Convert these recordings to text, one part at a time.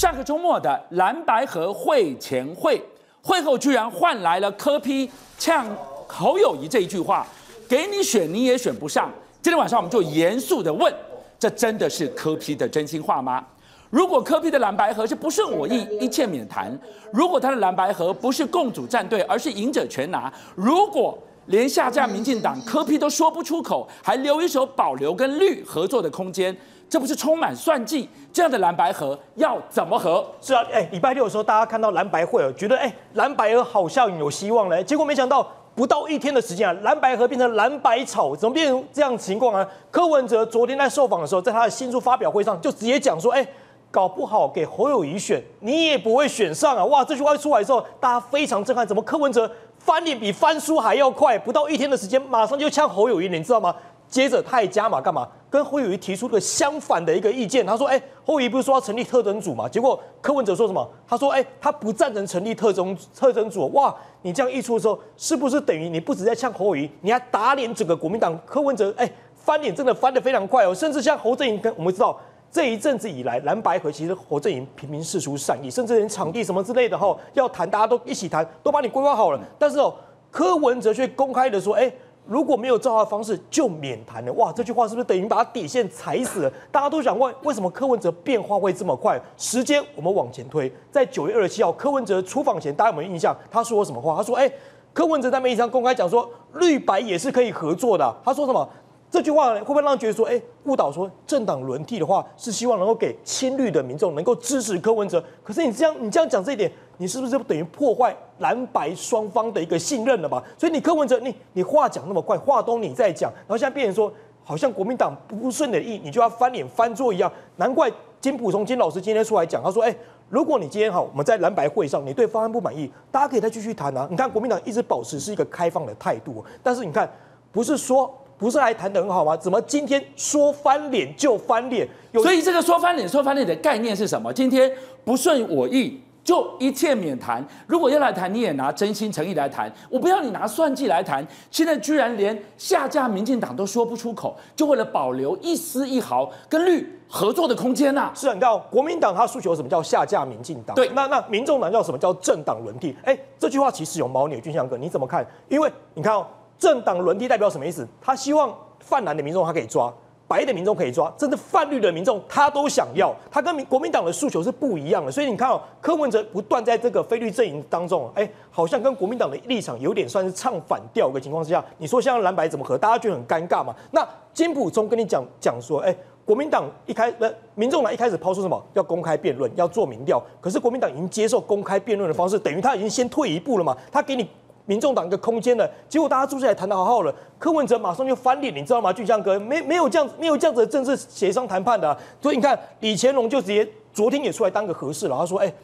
上个周末的蓝白合会前会，会后居然换来了柯批呛侯友宜这一句话：“给你选你也选不上。”今天晚上我们就严肃地问：这真的是柯批的真心话吗？如果柯批的蓝白合是不顺我意，一切免谈；如果他的蓝白合不是共主战队，而是赢者全拿；如果连下架民进党柯批都说不出口，还留一手保留跟绿合作的空间。这不是充满算计？这样的蓝白合要怎么合？是啊，哎，礼拜六的时候，大家看到蓝白会，觉得哎，蓝白合好像有希望嘞。结果没想到，不到一天的时间啊，蓝白合变成蓝白草，怎么变成这样情况啊？柯文哲昨天在受访的时候，在他的新书发表会上，就直接讲说，哎，搞不好给侯友宜选，你也不会选上啊！哇，这句话一出来之后，大家非常震撼，怎么柯文哲翻脸比翻书还要快？不到一天的时间，马上就呛侯友宜，你知道吗？接着他也加码干嘛？跟侯友宜提出个相反的一个意见。他说：“哎，侯友宜不是说要成立特侦组嘛？结果柯文哲说什么？他说：哎，他不赞成成立特侦特侦组。哇，你这样一出的时候，是不是等于你不止在呛侯友宜，你还打脸整个国民党？柯文哲哎，翻脸真的翻得非常快哦。甚至像侯阵营，跟我们知道这一阵子以来，蓝白合其实侯阵营频频释出善意，甚至连场地什么之类的哈，要谈大家都一起谈，都把你规划好了。但是哦，柯文哲却公开的说：哎。”如果没有照他的方式，就免谈了。哇，这句话是不是等于把他底线踩死了？大家都想问，为什么柯文哲变化会这么快？时间我们往前推，在九月二十七号，柯文哲出访前，大家有没有印象？他说什么话？他说：“哎，柯文哲在媒体上公开讲说，绿白也是可以合作的。”他说什么？这句话会不会让人觉得说，哎，误导说政党轮替的话，是希望能够给亲绿的民众能够支持柯文哲？可是你这样，你这样讲这一点。你是不是就等于破坏蓝白双方的一个信任了吧？所以你柯文哲，你你话讲那么快，话都你在讲，然后现在变成说，好像国民党不顺你的意，你就要翻脸翻桌一样。难怪金普松金老师今天出来讲，他说：“哎，如果你今天好，我们在蓝白会上，你对方案不满意，大家可以再继续谈啊。你看国民党一直保持是一个开放的态度，但是你看，不是说不是还谈得很好吗？怎么今天说翻脸就翻脸？所以这个说翻脸说翻脸的概念是什么？今天不顺我意。”就一切免谈。如果要来谈，你也拿真心诚意来谈。我不要你拿算计来谈。现在居然连下架民进党都说不出口，就为了保留一丝一毫跟绿合作的空间呐、啊？是啊，你知道国民党他诉求什么叫下架民进党？对，那那民众党叫什么叫政党轮替？哎，这句话其实有猫腻。俊相哥，你怎么看？因为你看哦，政党轮替代表什么意思？他希望泛蓝的民众他可以抓。白的民众可以抓，甚至泛绿的民众他都想要，他跟民国民党的诉求是不一样的。所以你看哦，柯文哲不断在这个非绿阵营当中，哎，好像跟国民党的立场有点算是唱反调的情况之下，你说像蓝白怎么合？大家觉得很尴尬嘛？那金溥聪跟你讲讲说，哎，国民党一开呃，民众党一开始抛出什么？要公开辩论，要做民调，可是国民党已经接受公开辩论的方式，等于他已经先退一步了嘛？他给你。民众党一个空间了，结果大家坐下来谈得好好了，柯文哲马上就翻脸，你知道吗？俊相哥没没有这样没有这样子的政治协商谈判的、所以你看李乾龙就直接昨天也出来当个和事佬，他说：“哎、欸，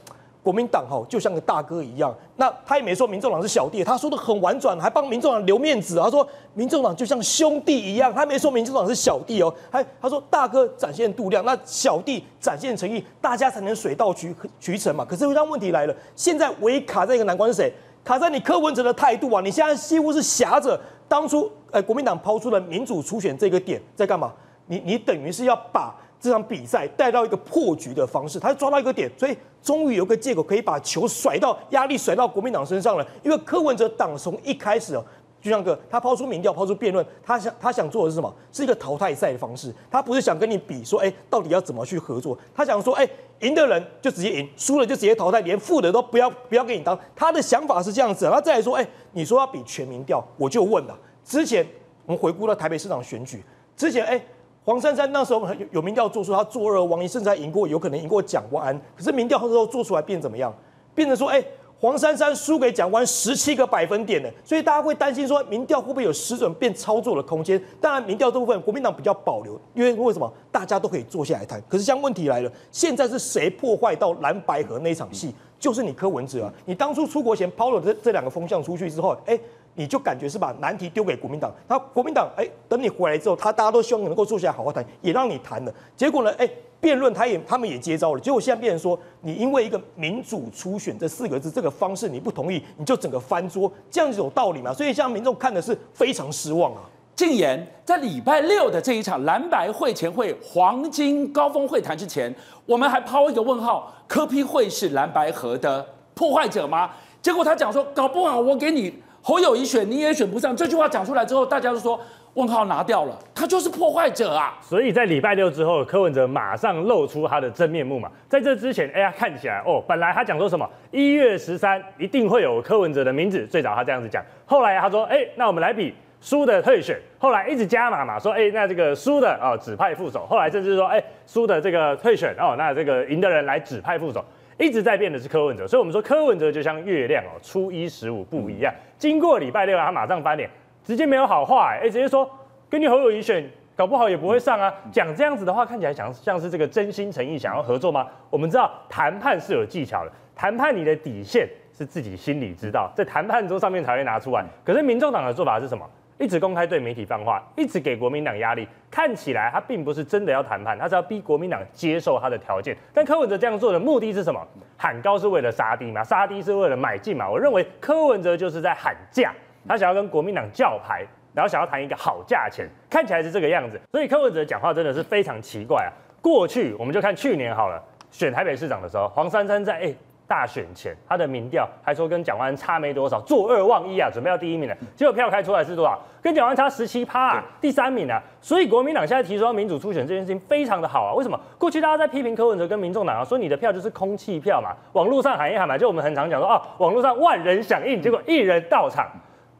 国民党哈就像个大哥一样，那他也没说民众党是小弟，他说的很婉转，还帮民众党留面子，他说民众党就像兄弟一样，他没说民众党是小弟哦，还他说大哥展现度量，那小弟展现诚意，大家才能水到渠渠成嘛。可是这问题来了，现在唯一卡在一个难关是谁？”卡在你柯文哲的态度啊！你现在几乎是挟着当初呃国民党抛出的民主初选这个点在干嘛？你你等于是要把这场比赛带到一个破局的方式，他抓到一个点，所以终于有个借口可以把球甩到压力甩到国民党身上了。因为柯文哲党从一开始哦。就像个，他抛出民调，抛出辩论，他想他想做的是什么？是一个淘汰赛的方式。他不是想跟你比说，哎，到底要怎么去合作？他想说，哎，赢的人就直接赢，输了就直接淘汰，连负的都不要不要给你当。他的想法是这样子。他再来说，哎，你说要比全民调，我就问了。之前我们回顾了台北市长选举，之前哎，黄珊珊那时候有民调做出他坐二王一，甚至还赢过，有可能赢过蒋万安。可是民调那时候做出来变怎么样？变成说，哎。黄珊珊输给蒋万十七个百分点呢，所以大家会担心说，民调会不会有失准变操作的空间？当然，民调这部分国民党比较保留，因为为什么？大家都可以坐下来谈。可是，像问题来了，现在是谁破坏到蓝白河那场戏？就是你柯文哲啊！你当初出国前抛了这这两个风向出去之后，哎，你就感觉是把难题丢给国民党。那国民党，哎，等你回来之后，他大家都希望你能够坐下来好好谈，也让你谈了。结果呢，哎。辩论，他也他们也接招了，结果现在变成说，你因为一个民主初选这四个字这个方式你不同意，你就整个翻桌，这样子有道理吗？所以像民众看的是非常失望啊。进言在礼拜六的这一场蓝白会前会黄金高峰会谈之前，我们还抛一个问号：柯 P 会是蓝白河的破坏者吗？结果他讲说，搞不好我给你侯友宜选，你也选不上。这句话讲出来之后，大家都说问号拿掉了，他就是破坏者啊！所以在礼拜六之后，柯文哲马上露出他的真面目嘛。在这之前，哎呀，看起来哦，本来他讲说什么一月十三一定会有柯文哲的名字，最早他这样子讲，后来他说，哎，那我们来比。输的退选，后来一直加码嘛，说哎、那这个输的哦指派副手，后来甚至说哎，输、的这个退选哦，那这个赢的人来指派副手，一直在变的是柯文哲，所以我们说柯文哲就像月亮哦，初一十五不一样。经过礼拜六，他马上翻脸，直接没有好话哎、直接说跟你侯友宜选，搞不好也不会上啊。讲这样子的话，看起来像像是这个真心诚意想要合作吗？我们知道谈判是有技巧的，谈判你的底线是自己心里知道，在谈判桌上面才会拿出来。可是民众党的做法是什么？一直公开对媒体放话，一直给国民党压力，看起来他并不是真的要谈判，他是要逼国民党接受他的条件。但柯文哲这样做的目的是什么？喊高是为了杀低嘛，杀低是为了买进嘛。我认为柯文哲就是在喊价，他想要跟国民党叫牌，然后想要谈一个好价钱，看起来是这个样子。所以柯文哲讲话真的是非常奇怪啊。过去我们就看去年好了，选台北市长的时候，黄珊珊在哎。大选前，他的民调还说跟蒋万安差没多少，坐二望一啊，准备要第一名了。结果票开出来是多少？跟蒋万安差十七趴啊，第三名啊。所以国民党现在提出要民主初选这件事情非常的好啊。为什么？过去大家在批评柯文哲跟民众党啊，说你的票就是空气票嘛，网络上喊一喊嘛，就我们很常讲说啊，网络上万人响应，结果一人到场。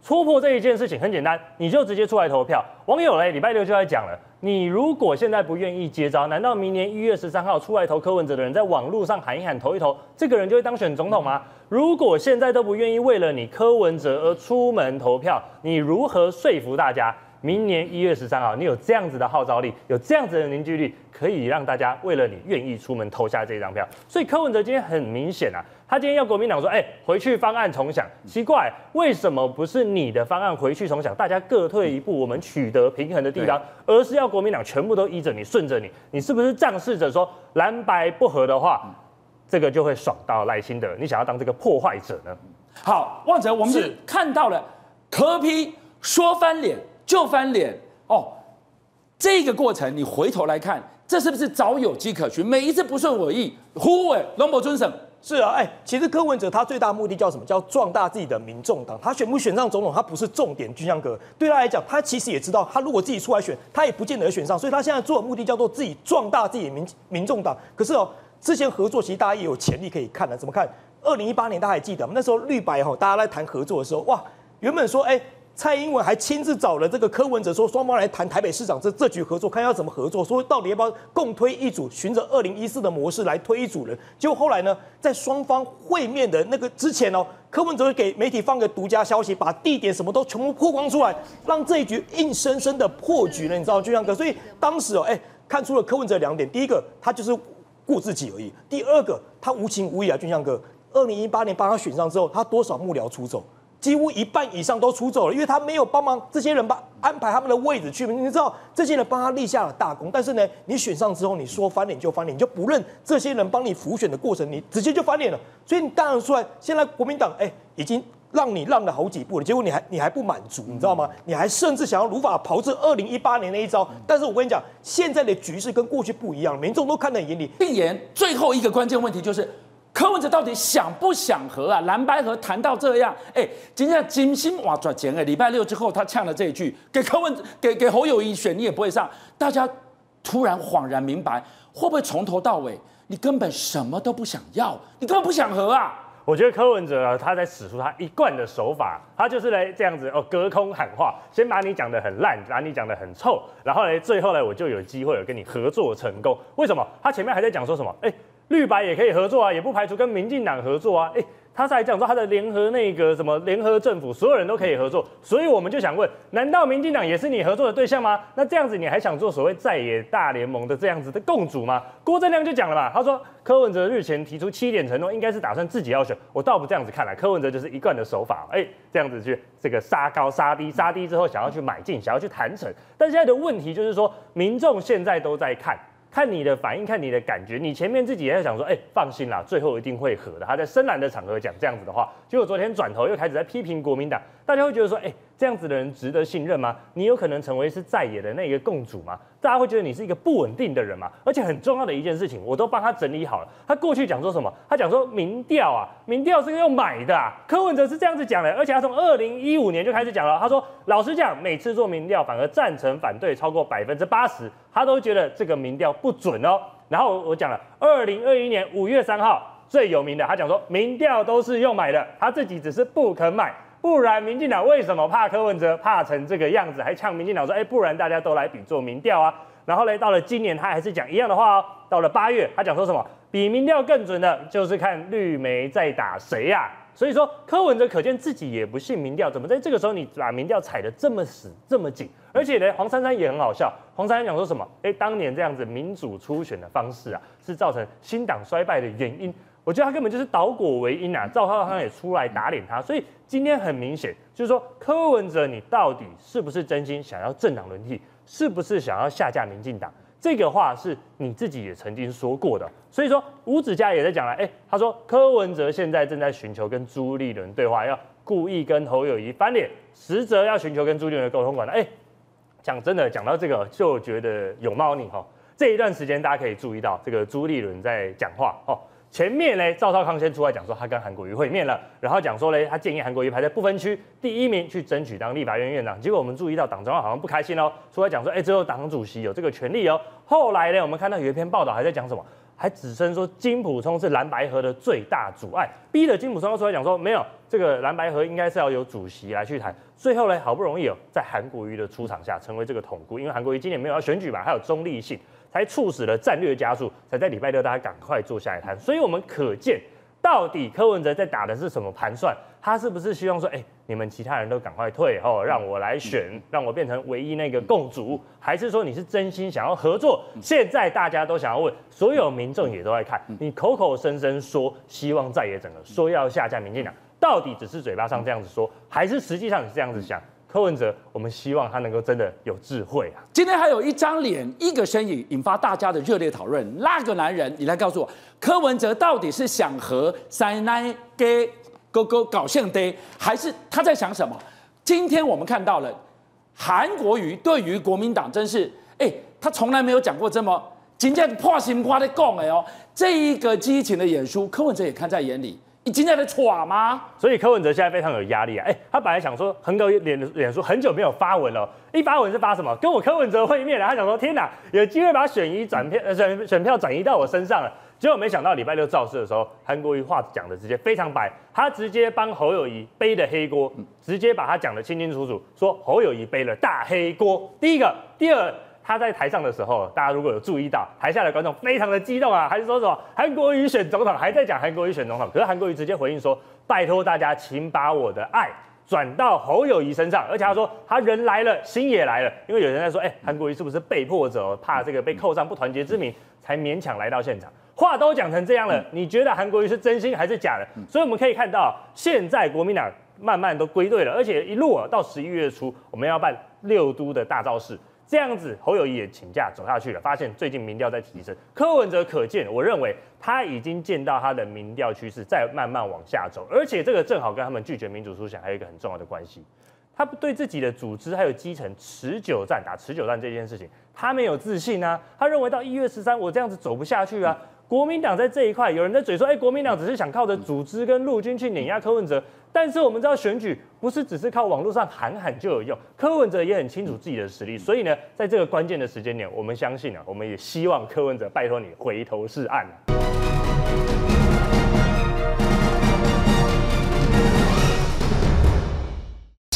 戳破这一件事情很简单，你就直接出来投票。网友嘞，礼拜六就在讲了，你如果现在不愿意接招，难道明年一月十三号出来投柯文哲的人，在网络上喊一喊投一投，这个人就会当选总统吗？如果现在都不愿意为了你柯文哲而出门投票，你如何说服大家？明年一月十三号，你有这样子的号召力，有这样子的凝聚力，可以让大家为了你愿意出门投下这张票。所以柯文哲今天很明显啊，他今天要国民党说，哎、欸，回去方案重想。奇怪，为什么不是你的方案回去重想，大家各退一步，我们取得平衡的地方，而是要国民党全部都依着你，顺着你？你是不是仗势着说蓝白不合的话，这个就会爽到赖清德？你想要当这个破坏者呢？好，旺哲，我们是看到了柯批说翻脸。就翻脸哦，这个过程你回头来看，这是不是早有迹可循？每一次不顺我意，呼哎，龙伯尊审是啊，哎，其实柯文哲他最大目的叫什么？叫壮大自己的民众党。他选不选上总统，他不是重点。军相哥对他来讲，他其实也知道，他如果自己出来选，他也不见得选上。所以他现在做的目的叫做自己壮大自己民民众党。可是哦，之前合作其实大家也有潜力可以看的。怎么看？二零一八年大家还记得吗？那时候绿白哈，大家在谈合作的时候，哇，原本说哎。蔡英文还亲自找了这个柯文哲，说双方来谈台北市长这这局合作，看要怎么合作，说到底要不要共推一组，循着二零一四的模式来推一组人。结果后来呢，在双方会面的那个之前哦，柯文哲给媒体放个独家消息，把地点什么都全部曝光出来，让这一局硬生生的破局了，你知道吗，俊相哥？所以当时哦，哎，看出了柯文哲两点：第一个，他就是顾自己而已；第二个，他无情无义啊，俊相哥。二零一八年帮他选上之后，他多少幕僚出走？几乎一半以上都出走了，因为他没有帮忙这些人把安排他们的位置去。你知道这些人帮他立下了大功，但是呢，你选上之后，你说翻脸就翻脸，你就不认这些人帮你浮选的过程，你直接就翻脸了。所以你当然出来，现在国民党哎，已经让你让了好几步了，结果你还你还不满足，你知道吗？你还甚至想要如法炮制二零一八年那一招。但是我跟你讲，现在的局势跟过去不一样，民众都看在眼里。闭眼最后一个关键问题就是。柯文哲到底想不想和啊？蓝白合谈到这样，哎、今天金星哇转钱哎，礼拜六之后他呛了这一句，给柯文给给侯友宜选你也不会上，大家突然恍然明白，会不会从头到尾你根本什么都不想要，你根本不想和啊？我觉得柯文哲啊，他在使出他一贯的手法，他就是来这样子哦，隔空喊话，先把你讲得很烂，把你讲得很臭，然后呢，最后呢，我就有机会有跟你合作成功。为什么？他前面还在讲说什么？哎、绿白也可以合作啊，也不排除跟民进党合作啊。诶，他是还讲说他的联合那个什么联合政府，所有人都可以合作。所以我们就想问，难道民进党也是你合作的对象吗？那这样子你还想做所谓在野大联盟的这样子的共主吗？郭正亮就讲了嘛，他说柯文哲日前提出七点承诺，应该是打算自己要选。我倒不这样子看来，柯文哲就是一贯的手法，诶，这样子去这个杀高杀低，杀低之后想要去买进，想要去谈成。但现在的问题就是说，民众现在都在看。看你的反应，看你的感觉，你前面自己也在想说，哎、放心啦，最后一定会和的。他在深蓝的场合讲这样子的话，结果昨天转头又开始在批评国民党，大家会觉得说，哎、欸，这样子的人值得信任吗？你有可能成为是在野的那个共主吗？大家会觉得你是一个不稳定的人吗？而且很重要的一件事情，我都帮他整理好了。他过去讲说什么？他讲说民调啊，民调是用买的啊。柯文哲是这样子讲的，而且他从二零一五年就开始讲了。他说，老实讲，每次做民调反而赞成反对超过百分之八十，他都觉得这个民调不准哦。然后我讲了，二零二一年五月三号。最有名的，他讲说民调都是用买的，他自己只是不肯买，不然民进党为什么怕柯文哲怕成这个样子，还呛民进党说，哎，不然大家都来比做民调啊。然后呢，到了今年他还是讲一样的话哦。到了八月，他讲说什么？比民调更准的就是看绿媒在打谁呀。所以说柯文哲可见自己也不信民调，怎么在这个时候你把民调踩得这么死这么紧？而且呢，黄珊珊也很好笑，黄珊珊讲说什么？哎，当年这样子民主初选的方式啊，是造成新党衰败的原因。我觉得他根本就是倒果为因啊！赵少康也出来打脸他，所以今天很明显就是说，柯文哲你到底是不是真心想要政党轮替，是不是想要下架民进党？这个话是你自己也曾经说过的。所以说，吴子嘉也在讲了，哎，他说柯文哲现在正在寻求跟朱立伦对话，要故意跟侯友宜翻脸，实则要寻求跟朱立伦沟通管道。哎，讲真的，讲到这个就觉得有猫腻哈。这一段时间大家可以注意到，这个朱立伦在讲话哦。前面呢，赵少康先出来讲说他跟韩国瑜会面了，然后讲说呢，他建议韩国瑜排在不分区第一名去争取当立法院院长。结果我们注意到党中央好像不开心哦，出来讲说，哎，只有党主席有这个权利哦。后来呢，我们看到有一篇报道还在讲什么，还指称说金溥聪是蓝白合的最大阻碍，逼得金溥聪出来讲说，没有这个蓝白合应该是要由主席来去谈。最后呢，好不容易有在韩国瑜的出场下成为这个统姑，因为韩国瑜今年没有要选举嘛，还有中立性。才促使了战略加速，才在礼拜六大家赶快坐下来谈。所以，我们可见到底柯文哲在打的是什么盘算？他是不是希望说，哎、欸，你们其他人都赶快退哦，让我来选，让我变成唯一那个共主？还是说你是真心想要合作？现在大家都想要问，所有民众也都在看你口口声声说希望在野整合，说要下架民进党，到底只是嘴巴上这样子说，还是实际上你是这样子想？柯文哲，我们希望他能够真的有智慧啊！今天还有一张脸，一个身影，引发大家的热烈讨论。那个男人，你来告诉我，柯文哲到底是想和塞奈给哥哥搞现代，还是他在想什么？今天我们看到了韩国瑜对于国民党真是，哎，他从来没有讲过这么今天破心瓜的讲哎哦，这一个激情的演出，柯文哲也看在眼里。你今天在耍吗？所以柯文哲现在非常有压力啊！哎、他本来想说，横哥脸脸书很久没有发文了，一发文是发什么？跟我柯文哲会面了。他想说，天哪，有机会把选移转票，选选票转移到我身上了。结果没想到礼拜六造势的时候，韩国瑜话讲的直接非常白，他直接帮侯友宜背的黑锅，直接把他讲的清清楚楚，说侯友宜背了大黑锅。第一个，第二。他在台上的时候，大家如果有注意到，台下的观众非常的激动啊，还是说什么韩国瑜选总统，还在讲韩国瑜选总统。可是韩国瑜直接回应说：“拜托大家，请把我的爱转到侯友谊身上。”而且他说他人来了，心也来了。因为有人在说：“哎，韩国瑜是不是被迫者，怕这个被扣上不团结之名，才勉强来到现场？”话都讲成这样了，你觉得韩国瑜是真心还是假的？所以我们可以看到，现在国民党慢慢都归队了，而且一路啊到十一月初，我们要办六都的大造势。这样子，侯友谊也请假走下去了。发现最近民调在提升，柯文哲可见，我认为他已经见到他的民调趋势在慢慢往下走，而且这个正好跟他们拒绝民主思想还有一个很重要的关系。他对自己的组织还有基层持久战打持久战这件事情，他没有自信啊。他认为到一月十三，我这样子走不下去啊。国民党在这一块，有人在嘴说，哎，国民党只是想靠着组织跟陆军去碾压柯文哲。但是我们知道选举不是只是靠网络上喊喊就有用，柯文哲也很清楚自己的实力，所以呢，在这个关键的时间点，我们相信啊，我们也希望柯文哲拜托你回头是岸啊。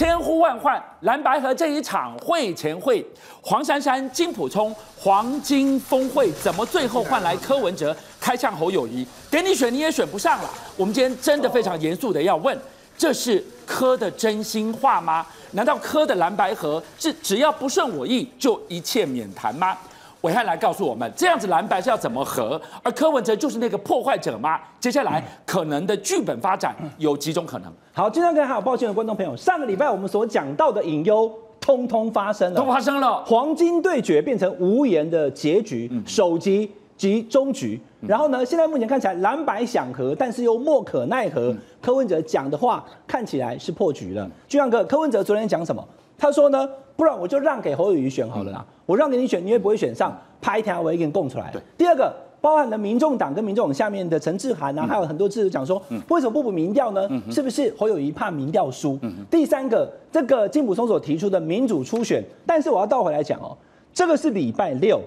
千呼万唤，蓝白河这一场会前会，黄珊珊、金普聪黄金峰会，怎么最后换来柯文哲开向侯友谊？给你选你也选不上了。我们今天真的非常严肃的要问。这是柯的真心话吗？难道柯的蓝白河是只要不顺我意就一切免谈吗？暐瀚来告诉我们，这样子蓝白是要怎么合？而柯文哲就是那个破坏者吗？接下来可能的剧本发展有几种可能？好，今天跟还有抱歉的观众朋友，上个礼拜我们所讲到的隐忧，通通发生了，都发生了，黄金对决变成无言的结局，首集。及终局。然后呢，现在目前看起来蓝白想和，但是又莫可奈何。柯文哲讲的话看起来是破局了。俊相哥，柯文哲昨天讲什么？他说呢，不然我就让给侯友宜选好了啦。我让给你选，你也不会选上，拍一条我也给你供出来。第二个。包含了民众党跟民众党下面的陈志涵啊，还有很多字讲说，为什么不补民调呢？是不是侯友宜怕民调输？第三个，这个金普聪所提出的民主初选，但是我要倒回来讲哦，这个是礼拜六，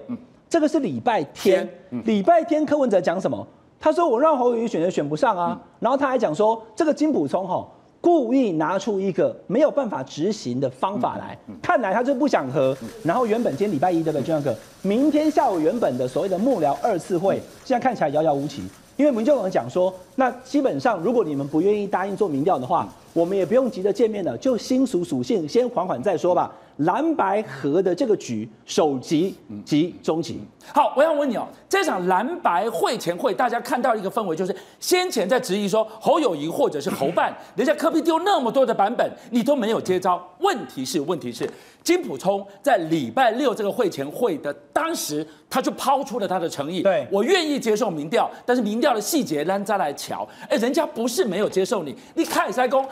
这个是礼拜天，礼拜天柯文哲讲什么？他说我让侯友宜选择选不上啊，然后他还讲说这个金普聪哈。故意拿出一个没有办法执行的方法来，看来他就不想和。然后原本今天礼拜一对不对，俊相哥，明天下午原本的所谓的幕僚二次会，现在看起来遥遥无期。因为民进党讲说，那基本上如果你们不愿意答应做民调的话，我们也不用急着见面了，就新属属性，先缓缓再说吧。蓝白河的这个局，首级及终极。好，我要问你哦，这场蓝白会前会，大家看到一个氛围，就是先前在质疑说侯友谊或者是侯办，人家科比丢那么多的版本，你都没有接招。问题是，问题是金普聪在礼拜六这个会前会的当时，他就抛出了他的诚意，对，我愿意接受民调，但是民调的细节让再来瞧。哎，人家不是没有接受你，你看塞公。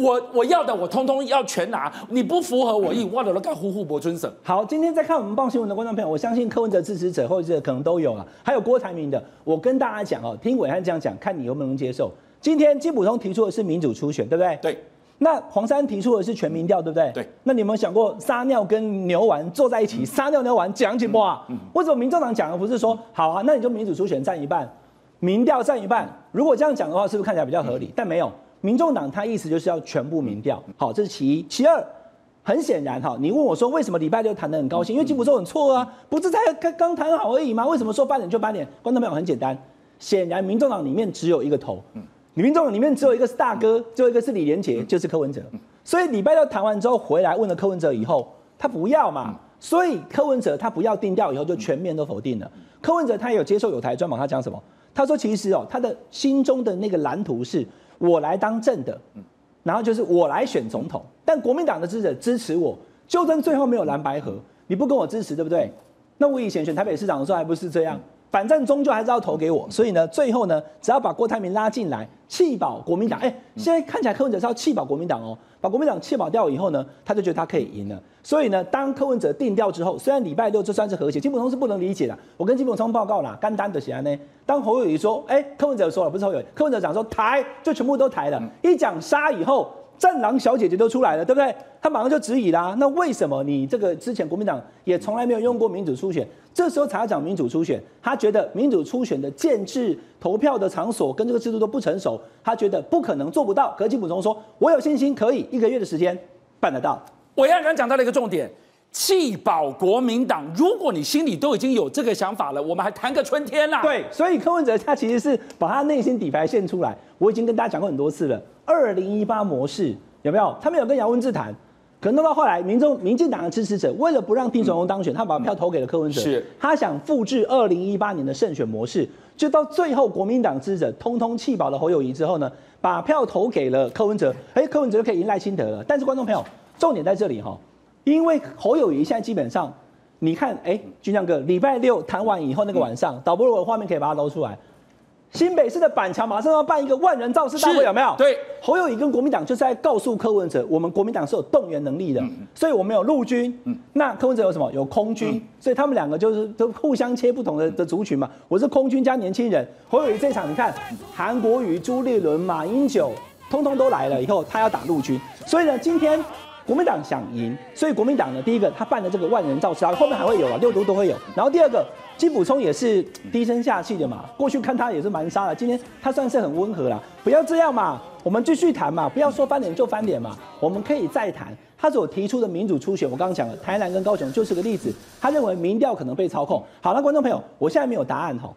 我我要的我通通要全拿，你不符合我意，我都该呼呼博尊省。好，今天在看我们报新闻的观众朋友，我相信柯文哲支持者或者可能都有了，还有郭台铭的。我跟大家讲哦，听伟汉这样讲，看你能不能接受。今天金普通提出的是民主初选，对不对？对。那黄山提出的是全民调，对不对？对。那你有没有想过撒尿跟牛丸坐在一起，撒尿牛丸讲几波啊？为什么民众党讲的不是说好啊？那你就民主初选占一半，民调占一半？如果这样讲的话，是不是看起来比较合理？但没有。民众党他意思就是要全部民调，好，这是其一。其二，很显然哈，你问我说为什么礼拜六谈得很高兴？因为金溥聪很错啊，不是才刚刚谈好而已吗？为什么说八点就八点？观众朋友很简单，显然民众党里面只有一个头，民众党里面只有一个是大哥，只有一个是李连杰，就是柯文哲。所以礼拜六谈完之后回来问了柯文哲以后，他不要嘛，所以柯文哲他不要定调以后就全面都否定了。柯文哲他也有接受有台专访，他讲什么？他说其实哦，他的心中的那个蓝图是。我来当正的，然后就是我来选总统，但国民党的支持者支持我，就算最后没有蓝白合，你不跟我支持，对不对？那我以前选台北市长的时候还不是这样，反正终究还是要投给我，所以呢，最后呢，只要把郭台铭拉进来，弃保国民党，哎，现在看起来柯文哲是要弃保国民党哦。把国民党弃保掉以后呢，他就觉得他可以赢了。所以呢，当柯文哲定调之后，虽然礼拜六就算是和谐，金溥聪是不能理解的。我跟金溥聪报告了，干单的写呢。当侯友宜说，哎，柯文哲说了，不是侯友宜，柯文哲讲说抬就全部都抬了。一讲杀以后。战狼小姐姐都出来了，对不对？他马上就质疑啦。那为什么你这个之前国民党也从来没有用过民主初选，这时候才要讲民主初选？他觉得民主初选的建制、投票的场所跟这个制度都不成熟，他觉得不可能做不到。可是金溥聪说：“我有信心可以一个月的时间办得到。”我刚刚讲到了一个重点。弃保国民党，如果你心里都已经有这个想法了，我们还谈个春天啦。对，所以柯文哲他其实是把他内心底牌献出来。我已经跟大家讲过很多次了，二零一八模式有没有？他没有跟姚文智谈，可能弄到后来，民众、民进党的支持者为了不让丁守中当选，他把票投给了柯文哲。是，他想复制二零一八年的胜选模式，就到最后国民党支持者通通弃保了侯友谊之后呢，把票投给了柯文哲。哎，柯文哲就可以赢赖清德了。但是观众朋友，重点在这里哈。因为侯友谊现在基本上，你看，哎，军将哥，礼拜六谈完以后那个晚上，导播如果画面可以把它捞出来，新北市的板桥马上要办一个万人造势大会，有没有？对，侯友谊跟国民党就是在告诉柯文哲，我们国民党是有动员能力的，所以我们有陆军，那柯文哲有什么？有空军，所以他们两个就是都互相切不同的的族群嘛。我是空军加年轻人，侯友谊这场你看，韩国瑜、朱立伦、马英九，通通都来了以后，他要打陆军，所以呢，今天。国民党想赢，所以国民党呢，第一个他办的这个万人造势，后面还会有啊，六都都会有。然后第二个，金溥聪也是低声下气的嘛，过去看他也是蛮杀的，今天他算是很温和啦。不要这样嘛，我们继续谈嘛，不要说翻脸就翻脸嘛，我们可以再谈。他所提出的民主初选，我刚刚讲了，台南跟高雄就是个例子。他认为民调可能被操控。好了，观众朋友，我现在没有答案哈。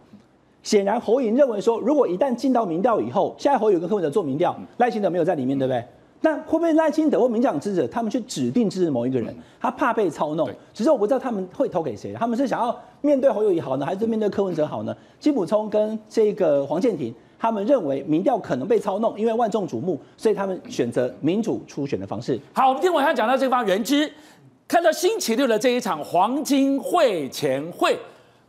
显然侯颖认为说，如果一旦进到民调以后，现在侯友跟柯文哲做民调，赖清德没有在里面，对不对？那会不会赖清德或民进党支持者，他们去指定支持某一个人，他怕被操弄？只是我不知道他们会投给谁，他们是想要面对侯友宜好呢，还是面对柯文哲好呢？金溥聪跟这个黄健庭，他们认为民调可能被操弄，因为万众瞩目，所以他们选择民主初选的方式。好，我们今天晚上讲到这方人知，看到星期六的这一场黄金会前会，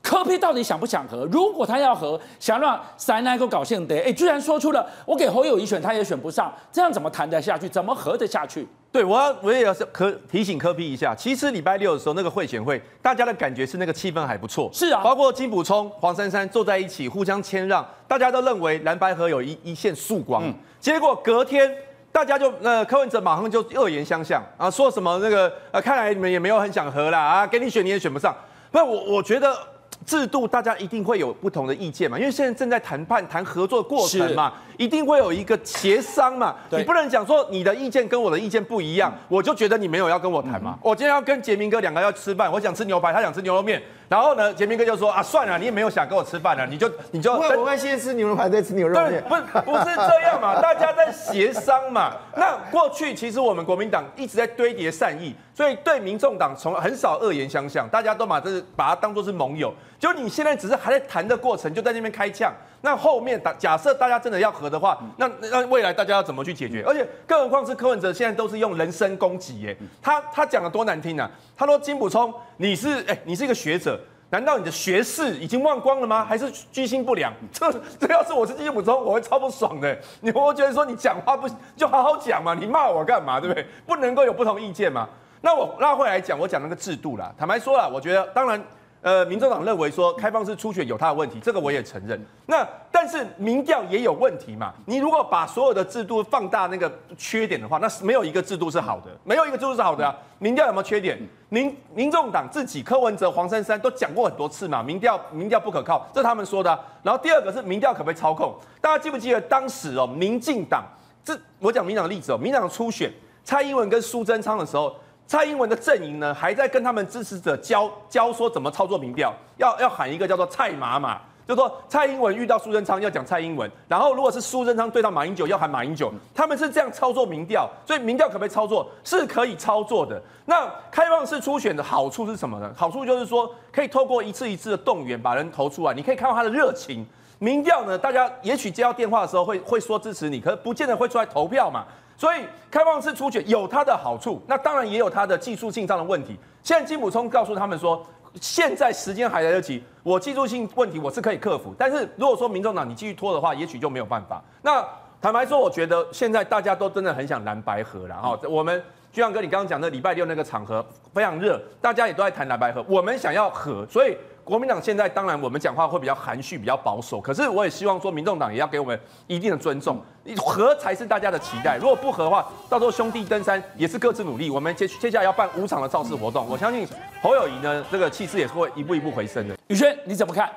柯 P 到底想不想和？如果他要和，想让三那个搞现得，哎，居然说出了我给侯友谊选，他也选不上，这样怎么谈得下去？怎么和得下去？对，我要我也要可提醒柯 P 一下，其实礼拜六的时候那个会选会，大家的感觉是那个气氛还不错，是啊，包括金补充、黄珊珊坐在一起互相谦让，大家都认为蓝白河有一一线曙光。嗯、结果隔天大家就呃柯文哲马上就恶言相向啊，说什么那个呃看来你们也没有很想和啦啊，给你选你也选不上。那我我觉得。制度大家一定会有不同的意见嘛，因为现在正在谈判谈合作过程嘛，一定会有一个协商嘛。你不能讲说你的意见跟我的意见不一样，我就觉得你没有要跟我谈嘛。我今天要跟杰明哥两个要吃饭，我想吃牛排，他想吃牛肉面。然后呢，杰明哥就说啊，算了，你也没有想跟我吃饭了，你就你就。我我先吃牛肉排，再吃牛肉面。不不是这样嘛，大家在协商嘛。那过去其实我们国民党一直在堆叠善意，所以对民众党从很少恶言相向，大家都把这把它当做是盟友。就你现在只是还在谈的过程，就在那边开呛。那后面打假设大家真的要和的话，那那未来大家要怎么去解决？而且更何况是柯文哲现在都是用人身攻击耶，他他讲的多难听啊！他说金溥聪，你是哎、欸，你是一个学者，难道你的学识已经忘光了吗？还是居心不良？这这要是我是金溥聪，我会超不爽的。你我觉得说你讲话不就好好讲嘛？你骂我干嘛？对不对？不能够有不同意见嘛？那我拉回来讲，我讲那个制度啦。坦白说啦，我觉得当然。呃，民众党认为说开放式初选有它的问题，这个我也承认。那但是民调也有问题嘛？你如果把所有的制度放大那个缺点的话，那是没有一个制度是好的，没有一个制度是好的啊。民调有没有缺点？民民众党自己柯文哲、黄珊珊都讲过很多次嘛，民调民调不可靠，这是他们说的。然后第二个是民调可不可以操控？大家记不记得当时哦，民进党这我讲民党的例子哦，民党初选蔡英文跟苏贞昌的时候。蔡英文的阵营呢，还在跟他们支持者教教说怎么操作民调，要要喊一个叫做蔡妈妈，就说蔡英文遇到苏贞昌要讲蔡英文，然后如果是苏贞昌对到马英九要喊马英九，他们是这样操作民调，所以民调可不可以操作？是可以操作的。那开放式初选的好处是什么呢？好处就是说可以透过一次一次的动员把人投出来，你可以看到他的热情。民调呢，大家也许接到电话的时候会会说支持你，可是不见得会出来投票嘛。所以开放式初选有它的好处，那当然也有它的技术性上的问题。现在金普聪告诉他们说，现在时间还来得及，我技术性问题我是可以克服。但是如果说民众党你继续拖的话，也许就没有办法。那坦白说，我觉得现在大家都真的很想蓝白河了哈。我们就像哥你刚刚讲的礼拜六那个场合非常热，大家也都在谈蓝白河，我们想要和，所以。国民党现在当然我们讲话会比较含蓄、比较保守，可是我也希望说，民众党也要给我们一定的尊重，和才是大家的期待。如果不和的话，到时候兄弟登山也是各自努力。我们接接下来要办五场的造势活动，我相信侯友谊呢，这个气势也是会一步一步回升的。宇轩你怎么看？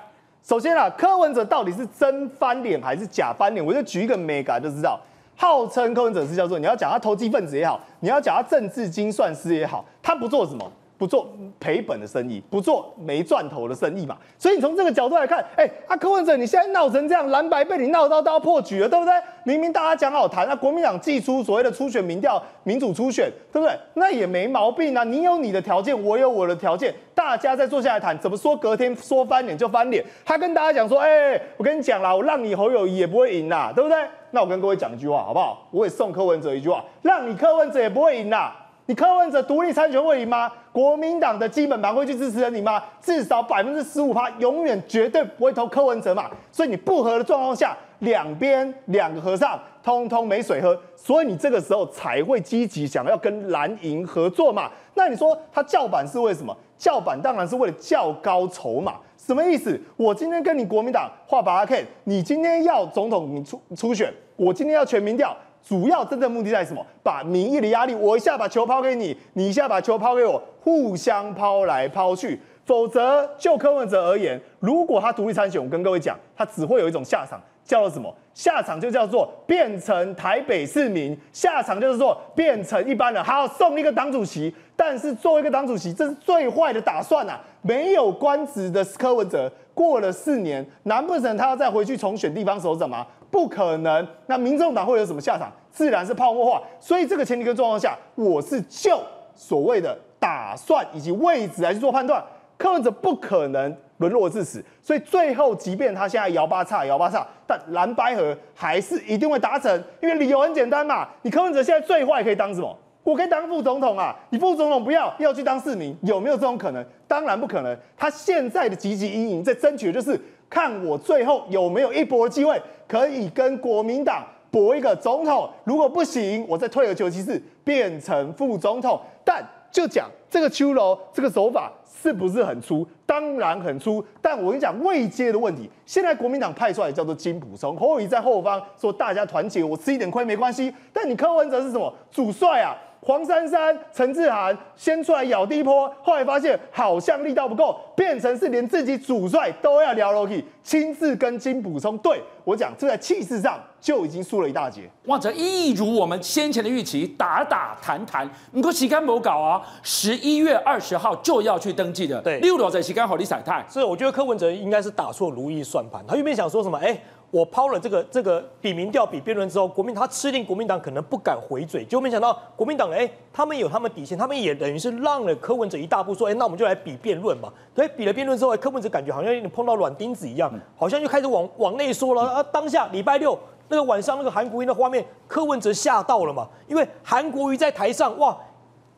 首先啊，柯文哲到底是真翻脸还是假翻脸？我就举一个美感就知道，号称柯文哲是叫做你要讲他投机分子也好，你要讲他政治精算师也好，他不做什么？不做赔本的生意，不做没赚头的生意嘛，所以你从这个角度来看，哎、欸，阿柯文哲，你现在闹成这样，蓝白被你闹到都要破局了，对不对？明明大家讲好谈，那国民党祭出所谓的初选民调，民主初选，对不对？那也没毛病啊，你有你的条件，我有我的条件，大家再坐下来谈，怎么说隔天说翻脸就翻脸？他跟大家讲说，哎、我跟你讲啦，我让你侯友谊也不会赢啦，对不对？那我跟各位讲一句话好不好？我也送柯文哲一句话，让你柯文哲也不会赢啦。你柯文哲独立参选会赢吗？国民党的基本盘会去支持你吗？至少百分之十五趴，永远绝对不会投柯文哲嘛。所以你不和的状况下，两边两个和尚通通没水喝，所以你这个时候才会积极想要跟蓝营合作嘛。那你说他叫板是为什么？叫板当然是为了叫高筹码。什么意思？我今天跟你国民党画把拉 K，你今天要总统你初初选，我今天要全民调。主要真正目的在什么？把民意的压力，我一下把球抛给你，你一下把球抛给我，互相抛来抛去。否则，就柯文哲而言，如果他独立参选，我跟各位讲，他只会有一种下场，叫做什么？下场就叫做变成台北市民，下场就是说变成一般人，还要送一个党主席。但是作为一个党主席，这是最坏的打算啊！没有官职的柯文哲，过了四年，难不成他要再回去重选地方首长吗？不可能，那民众党会有什么下场？自然是泡沫化。所以这个前提跟状况下，我是就所谓的打算以及位置来去做判断。柯文哲不可能沦落至此，所以最后即便他现在摇八叉摇八叉，但蓝白合还是一定会达成，因为理由很简单嘛。你柯文哲现在最坏可以当什么？我可以当副总统啊，你副总统不要，要去当市民，有没有这种可能？当然不可能。他现在的积极经营，在争取的就是看我最后有没有一搏的机会，可以跟国民党搏一个总统。如果不行，我再退而求其次，变成副总统。但就讲这个秋楼这个手法是不是很粗？当然很粗。但我跟你讲未接的问题，现在国民党派出来叫做金普松，侯友宜在后方说大家团结，我吃一点亏没关系。但你柯文哲是什么主帅啊？黄珊珊、陈志涵先出来咬第一波，后来发现好像力道不够，变成是连自己主帅都要聊 Loki，，亲自跟金补充对我讲，这在气势上就已经输了一大截。望着一如我们先前的预期，打打谈谈，你说洗干某搞啊？十一月二十号就要去登记的，对，六楼在洗干好利彩泰，所以我觉得柯文哲应该是打错如意算盘，他原本想说什么？哎。我抛了这个这个比民调比辩论之后，国民他吃定国民党可能不敢回嘴，结果没想到国民党哎，他们有他们底线，他们也等于是让了柯文哲一大步，说哎，那我们就来比辩论嘛。所以比了辩论之后，柯文哲感觉好像有点碰到软钉子一样，好像就开始往往内缩了啊。当下礼拜六那个晚上那个韩国瑜的画面，柯文哲吓到了嘛，因为韩国瑜在台上哇，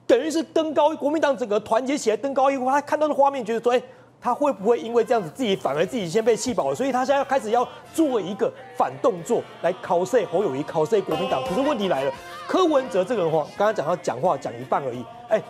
等于是登高，国民党整个团结起来登高一呼，他看到的画面觉得说哎。他会不会因为这样子，自己反而自己先被气饱了？所以他现在要开始要做一个反动作来考试侯友宜，考试国民党。可是问题来了，柯文哲这个人话，刚刚讲他讲话讲一半而已。哎，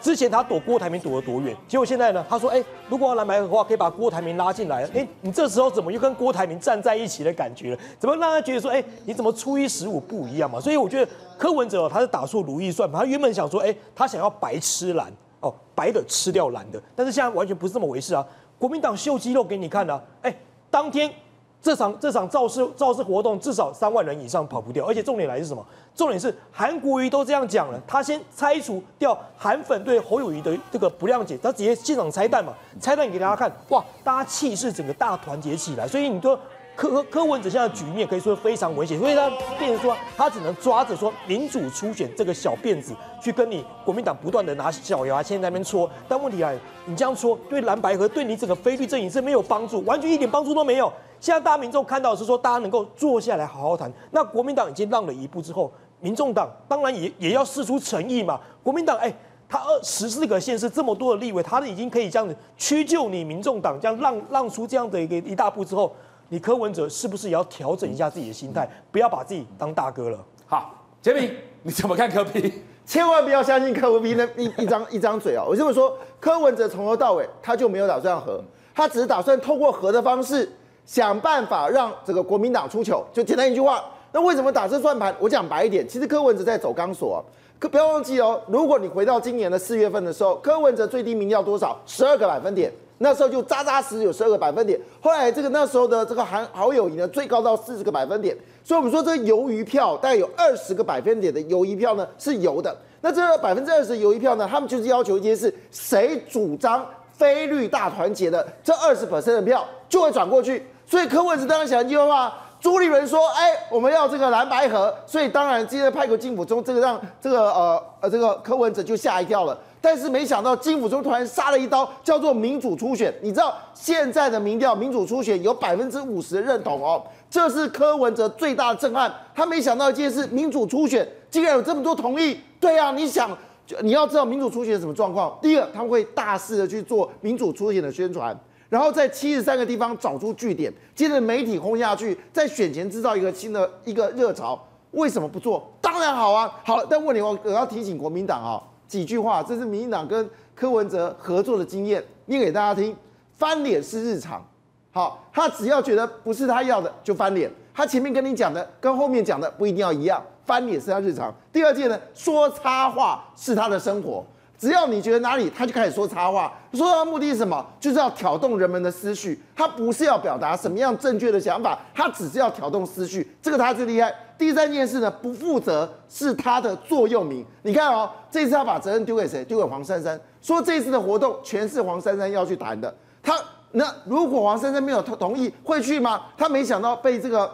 之前他躲郭台铭躲得多远？结果现在呢，他说，哎，如果要蓝白的话，可以把郭台铭拉进来。哎，你这时候怎么又跟郭台铭站在一起的感觉了？怎么让他觉得说，哎，你怎么初一十五不一样嘛？所以我觉得柯文哲他是打错如意算盘，他原本想说，哎，他想要白吃蓝。哦，白的吃掉蓝的，但是现在完全不是这么回事啊！国民党秀肌肉给你看啊！哎，当天这场这场造势造势活动至少三万人以上跑不掉，而且重点来是什么？重点是韩国瑜都这样讲了，他先拆除掉韩粉对侯友谊的这个不谅解，他直接现场拆弹嘛，拆弹给大家看，哇，大家气势整个大团结起来，所以你说。柯柯柯文哲现在局面可以说非常危险，所以他变成说他只能抓着说民主初选这个小辫子去跟你国民党不断的拿小牙签在那边戳，但问题来，你这样戳对蓝白和对你整个菲律阵营是没有帮助，完全一点帮助都没有。现在大民众看到是说大家能够坐下来好好谈，那国民党已经让了一步之后，民众党当然也也要试出诚意嘛。国民党哎，他二十四个县市这么多的立委，他已经可以这样子屈就你民众党，这样让让出这样的一个一大步之后。你柯文哲是不是也要调整一下自己的心态，不要把自己当大哥了？好，杰明，你怎么看柯 P？千万不要相信柯文 P 那一一张一张嘴哦！我这么说，柯文哲从头到尾他就没有打算和，他只是打算透过和的方式想办法让这个国民党出糗。就简单一句话，那为什么打这算盘？我讲白一点，其实柯文哲在走钢索啊。可不要忘记哦，如果你回到今年的四月份的时候，柯文哲最低民调多少？十二个百分点。那时候就扎扎实实有十二个百分点，后来这个那时候的这个韩好友宜呢，最高到四十个百分点，所以我们说这个鱿鱼票大概有二十个百分点的鱿鱼票呢是有的，那这百分之二十鱿鱼票呢，他们就是要求一件事，谁主张非绿大团结的这二十 percent 的票就会转过去，所以柯文哲当然想一句话，朱立伦说，哎，我们要这个蓝白合，所以当然今天派个金溥聪，这个让这个呃呃这个柯文哲就吓一跳了。但是没想到金溥聪突然杀了一刀，叫做民主初选。你知道现在的民调，民主初选有百分之五十的认同哦，这是柯文哲最大的震撼。他没想到一件事，民主初选竟然有这么多同意。对啊，你想，你要知道民主初选什么状况？第一，他们会大肆的去做民主初选的宣传，然后在七十三个地方找出据点，接着媒体轰下去，在选前制造一个新的一个热潮。为什么不做？当然好啊，好。但问题我我要提醒国民党啊。几句话，这是民进党跟柯文哲合作的经验，念给大家听。翻脸是日常，好，他只要觉得不是他要的就翻脸，他前面跟你讲的跟后面讲的不一定要一样，翻脸是他日常。第二件呢，说插话是他的生活，只要你觉得哪里，他就开始说插话。说他的目的是什么？就是要挑动人们的思绪，他不是要表达什么样正确的想法，他只是要挑动思绪，这个他最厉害。第三件事呢，不负责是他的座右铭。你看哦，这次他把责任丢给谁？丢给黄珊珊，说这次的活动全是黄珊珊要去谈的。他那如果黄珊珊没有同意，会去吗？他没想到被这个。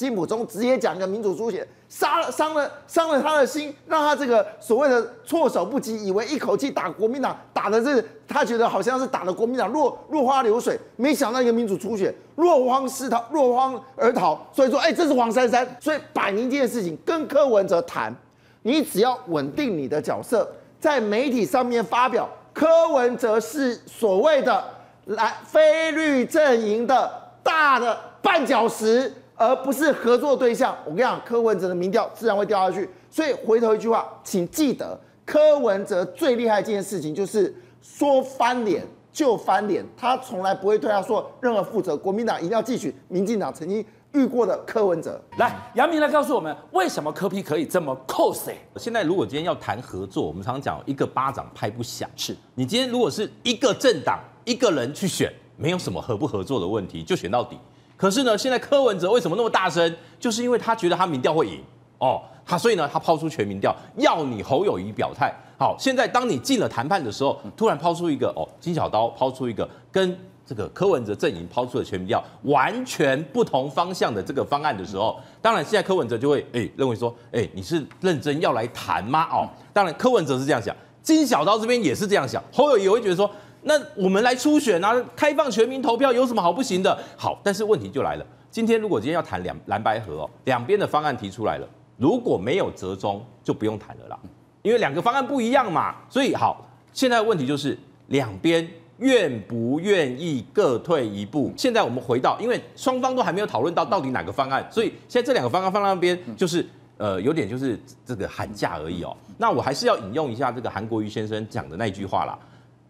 金溥聪直接讲一个民主初选，杀了伤了伤了他的心，让他这个所谓的措手不及，以为一口气打国民党打的是他觉得好像是打的国民党落落花流水，没想到一个民主初选落荒失逃落荒而逃，所以说哎、这是黄珊珊，所以摆明这件事情跟柯文哲谈，你只要稳定你的角色，在媒体上面发表，柯文哲是所谓的蓝非绿阵营的大的绊脚石，而不是合作对象。我跟你讲，柯文哲的民调自然会掉下去。所以回头一句话，请记得，柯文哲最厉害一件事情就是说翻脸就翻脸，他从来不会对他说任何负责。国民党一定要汲取民进党曾经遇过的柯文哲。来，杨明来告诉我们，为什么柯批可以这么 cos？现在如果今天要谈合作，我们常常讲一个巴掌拍不响。是你今天如果是一个政党一个人去选，没有什么合不合作的问题，就选到底。可是呢，现在柯文哲为什么那么大声？就是因为他觉得他民调会赢哦。他所以呢，他抛出全民调，要你侯友宜表态。好，现在当你进了谈判的时候，突然抛出一个哦，金小刀抛出一个跟这个柯文哲阵营抛出的全民调完全不同方向的这个方案的时候，当然现在柯文哲就会哎认为说，哎你是认真要来谈吗？哦，当然柯文哲是这样想，金小刀这边也是这样想，侯友宜也会觉得说，那我们来初选啊，开放全民投票有什么好不行的？好，但是问题就来了，今天如果今天要谈两蓝白合哦，两边的方案提出来了。如果没有折中，就不用谈了啦，因为两个方案不一样嘛。所以好，现在问题就是两边愿不愿意各退一步。现在我们回到，因为双方都还没有讨论到到底哪个方案，所以现在这两个方案放在那边，就是呃有点就是这个喊价而已哦。那我还是要引用一下这个韩国瑜先生讲的那句话啦：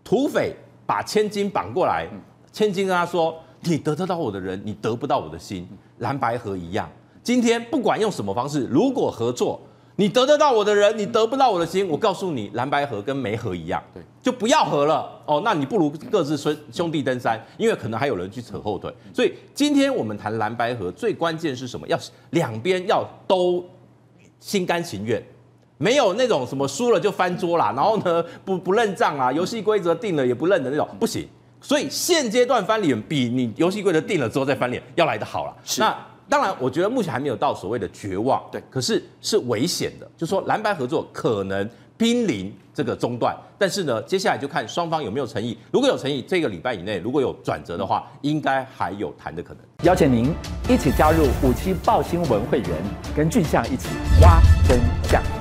土匪把千金绑过来，千金跟他说：“你得得到我的人，你得不到我的心。”蓝白河一样。今天不管用什么方式，如果合作，你得得到我的人，你得不到我的心。我告诉你，蓝白河跟没合一样，对，就不要合了哦。那你不如各自兄兄弟登山，因为可能还有人去扯后腿。所以今天我们谈蓝白河，最关键是什么？要两边要都心甘情愿，没有那种什么输了就翻桌啦，然后呢 不不认账啦，游戏规则定了也不认的那种，不行。所以现阶段翻脸比你游戏规则定了之后再翻脸要来得好了。是那。当然，我觉得目前还没有到所谓的绝望，对，可是是危险的，就说蓝白合作可能濒临这个中断，但是呢，接下来就看双方有没有诚意，如果有诚意，这个礼拜以内如果有转折的话，应该还有谈的可能。邀请您一起加入五七报新闻会员，跟俊相一起挖真相。